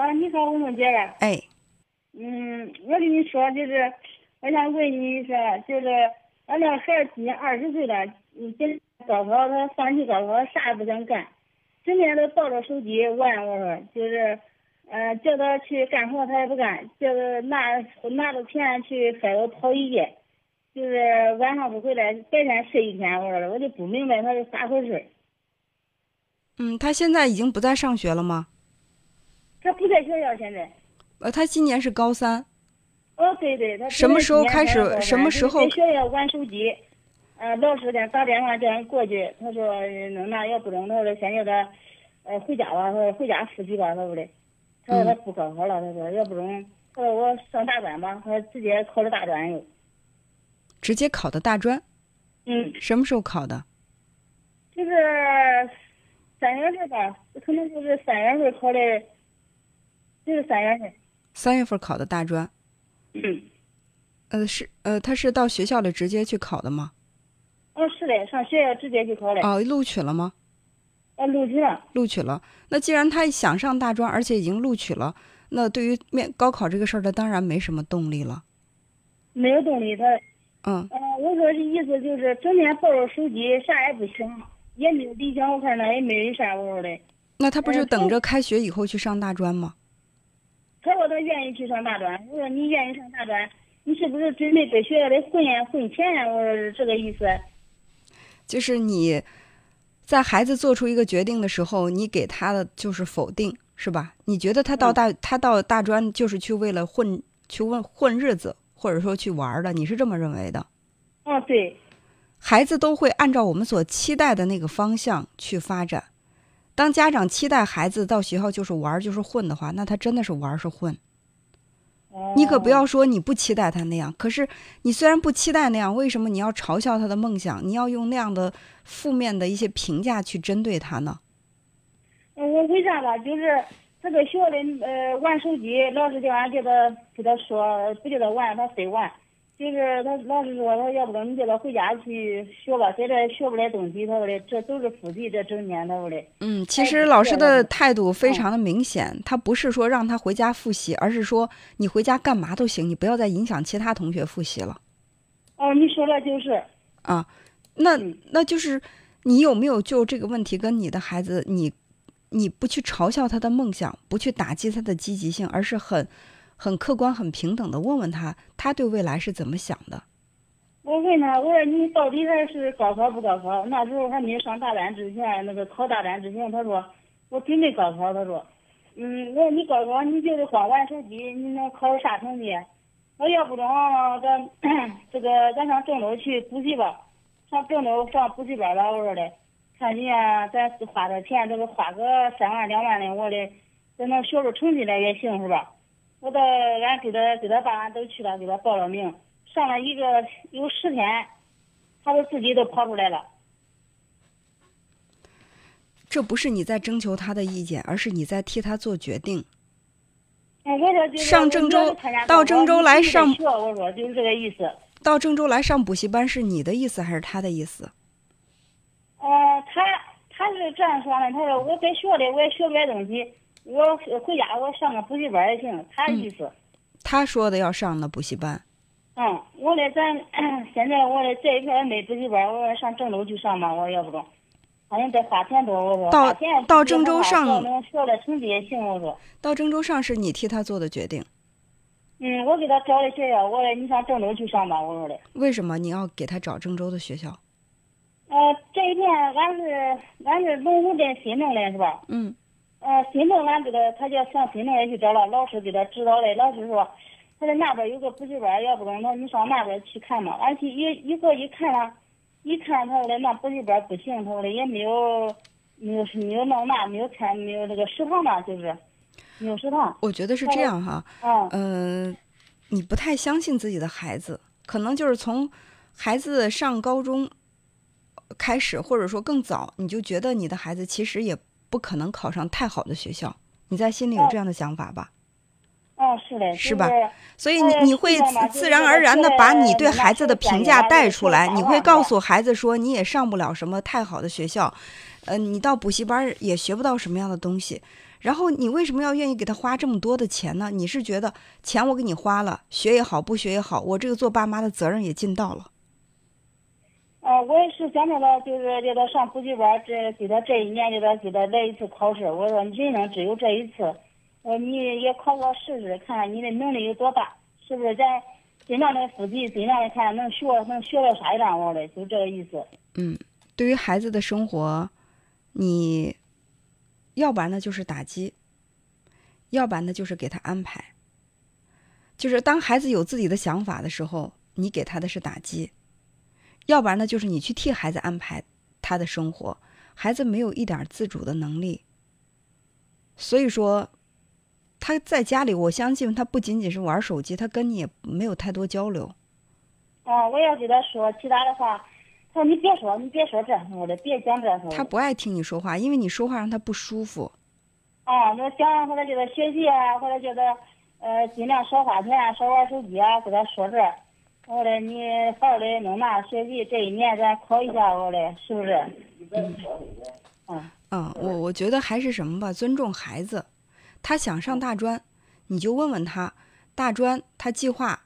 啊，你好，文文姐呀。哎，嗯，我跟你说，就是我想问你一下，就是俺那孩子今年二十岁了，嗯，今高考他放弃高考，啥也不想干，整天都抱着手机玩。我说，就是，呃，叫他去干活他也不干，叫他拿拿着钱去街头跑一夜，就是晚上不回来，白天睡一天。我说，我就不明白他是咋回事。嗯，他现在已经不在上学了吗？他不在学校现在。呃，他今年是高三。哦，对对，他什么时候开始？什么时候？在学校玩手机，呃，老师给他打电话叫人过去，他说那那要不中，他说先叫他，呃，回家吧，他说回家复习吧，他说的。他说他不高考了，他说要不中，他说我上大专吧，他说直接考的大专又。直接考的大专。嗯。什么时候考的？就是。三月份吧，可能就是三月份考的，就是三月份。三月份考的大专。嗯。呃，是呃，他是到学校里直接去考的吗？哦，是的，上学校直接去考的。哦，录取了吗？啊，录取了。录取了。那既然他想上大专，而且已经录取了，那对于面高考这个事儿，他当然没什么动力了。没有动力，他。嗯。呃，我说的意思就是整天抱着手机，啥也不想。也没有理想，我看那也没有啥我说的。那他不就等着开学以后去上大专吗？他说愿意去上大专。我说你愿意上大专，你是不是准备在学校里混呀混钱呀？我说是这个意思。就是你在孩子做出一个决定的时候，你给他的就是否定，是吧？你觉得他到大他到大专就是去为了混去混混日子，或者说去玩的？你是这么认为的？哦，对。孩子都会按照我们所期待的那个方向去发展。当家长期待孩子到学校就是玩就是混的话，那他真的是玩是混。你可不要说你不期待他那样。可是你虽然不期待那样，为什么你要嘲笑他的梦想？你要用那样的负面的一些评价去针对他呢？我为啥吧？就是这个学校里呃玩手机，老师叫俺叫他给他说，不叫他玩，他非玩。就是他老师说，他要不然你叫他回家去学吧，在这学不来东西。他说的，这都是复习，这整天他说的。嗯，其实老师的态度非常的明显，他不是说让他回家复习，而是说你回家干嘛都行，你不要再影响其他同学复习了。哦，你说的就是。啊，那那就是你有没有就这个问题跟你的孩子，你你不去嘲笑他的梦想，不去打击他的积极性，而是很。很客观、很平等的问问他，他对未来是怎么想的？我问他，我说你到底还是高考不高考？那时候还没上大专之前，那个考大专之前，他说我准备高考。他说，嗯，我说你高考你就是光玩手机，你能考出啥成绩？我要不中，咱 这个咱上郑州去补习吧，上郑州上补习班吧。我说的，看人家咱花点钱，这个花个三万两万的，我说的，咱能学出成绩来也行，是吧？我到俺给他给他爸俺都去了，给他报了名，上了一个有十天，他都自己都跑出来了。这不是你在征求他的意见，而是你在替他做决定。我说上郑州到郑州来上，我说就是这个意思。到郑州来上补习班是你的意思还是他的意思？呃，他他是这样说的，他说我在学里我也学不来东西。我回家，我上个补习班也行。他意思，他说的要上那补习班。嗯，我嘞，咱 现在我嘞这一片没补习班，我说上郑州去上吧。我说要不中，反正得花钱多。我说到到郑州上能学的成绩也行。我说到郑州上是你替他做的决定。嗯，我给他找的学校，我说你上郑州去上吧。我说的。为什么你要给他找郑州的学校？呃，这一片俺是俺是龙湖镇新弄的是吧？嗯。呃，新郑俺这个，他叫上新郑也去找了老师给他指导的。老师说，他在那边有个补习班，要不中，那你上那边去看嘛。俺去一一个一看了，一看他说的那补习班不行，他说的也没有，没有没有弄那，没有餐，没有那个食堂嘛，就是没有食堂。我觉得是这样哈，嗯，你不太相信自己的孩子，可能就是从孩子上高中开始，或者说更早，你就觉得你的孩子其实也。不可能考上太好的学校，你在心里有这样的想法吧？哦，是的，是吧？所以你你会自然而然的把你对孩子的评价带出来，你会告诉孩子说你也上不了什么太好的学校，呃，你到补习班也学不到什么样的东西，然后你为什么要愿意给他花这么多的钱呢？你是觉得钱我给你花了，学也好，不学也好，我这个做爸妈的责任也尽到了。啊，我也是想着他，就是叫他上补习班，这给他这一年给他给他来一次考试。我说人生只有这一次，我你也考考试试，看看你的能力有多大，是不是？咱尽量的复习，尽量的看能学能学到啥样，我的就这个意思。嗯，对于孩子的生活，你要不然呢就是打击，要不然呢就是给他安排。就是当孩子有自己的想法的时候，你给他的是打击。要不然呢，就是你去替孩子安排他的生活，孩子没有一点自主的能力。所以说，他在家里，我相信他不仅仅是玩手机，他跟你也没有太多交流。啊，我要给他说其他的话，他说你别说，你别说这说的，别讲这说。他不爱听你说话，因为你说话让他不舒服。啊，那想或者叫他学习啊，或者叫他呃尽量少花钱，少玩手机啊，给他说这。我嘞，你好好的弄那学习，这一年咱考一下，我嘞，是不是？嗯。嗯，我我觉得还是什么吧，尊重孩子。他想上大专，你就问问他，大专他计划，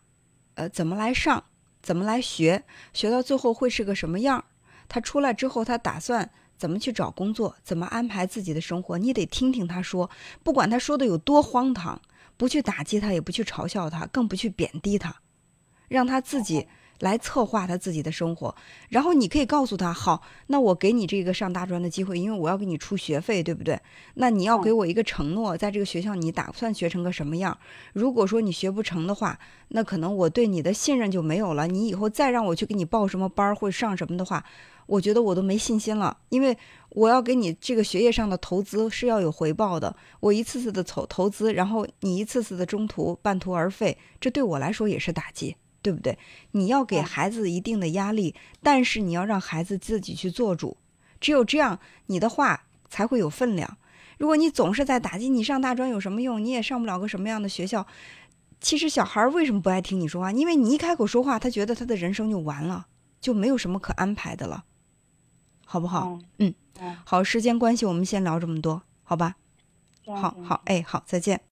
呃，怎么来上，怎么来学，学到最后会是个什么样？他出来之后，他打算怎么去找工作，怎么安排自己的生活？你得听听他说，不管他说的有多荒唐，不去打击他，也不去嘲笑他，更不去贬低他。让他自己来策划他自己的生活，然后你可以告诉他：好，那我给你这个上大专的机会，因为我要给你出学费，对不对？那你要给我一个承诺，在这个学校你打算学成个什么样？如果说你学不成的话，那可能我对你的信任就没有了。你以后再让我去给你报什么班或者上什么的话，我觉得我都没信心了，因为我要给你这个学业上的投资是要有回报的。我一次次的投投资，然后你一次次的中途半途而废，这对我来说也是打击。对不对？你要给孩子一定的压力，但是你要让孩子自己去做主，只有这样，你的话才会有分量。如果你总是在打击，你上大专有什么用？你也上不了个什么样的学校。其实小孩为什么不爱听你说话？因为你一开口说话，他觉得他的人生就完了，就没有什么可安排的了，好不好？嗯，好，时间关系，我们先聊这么多，好吧？好好，哎，好，再见。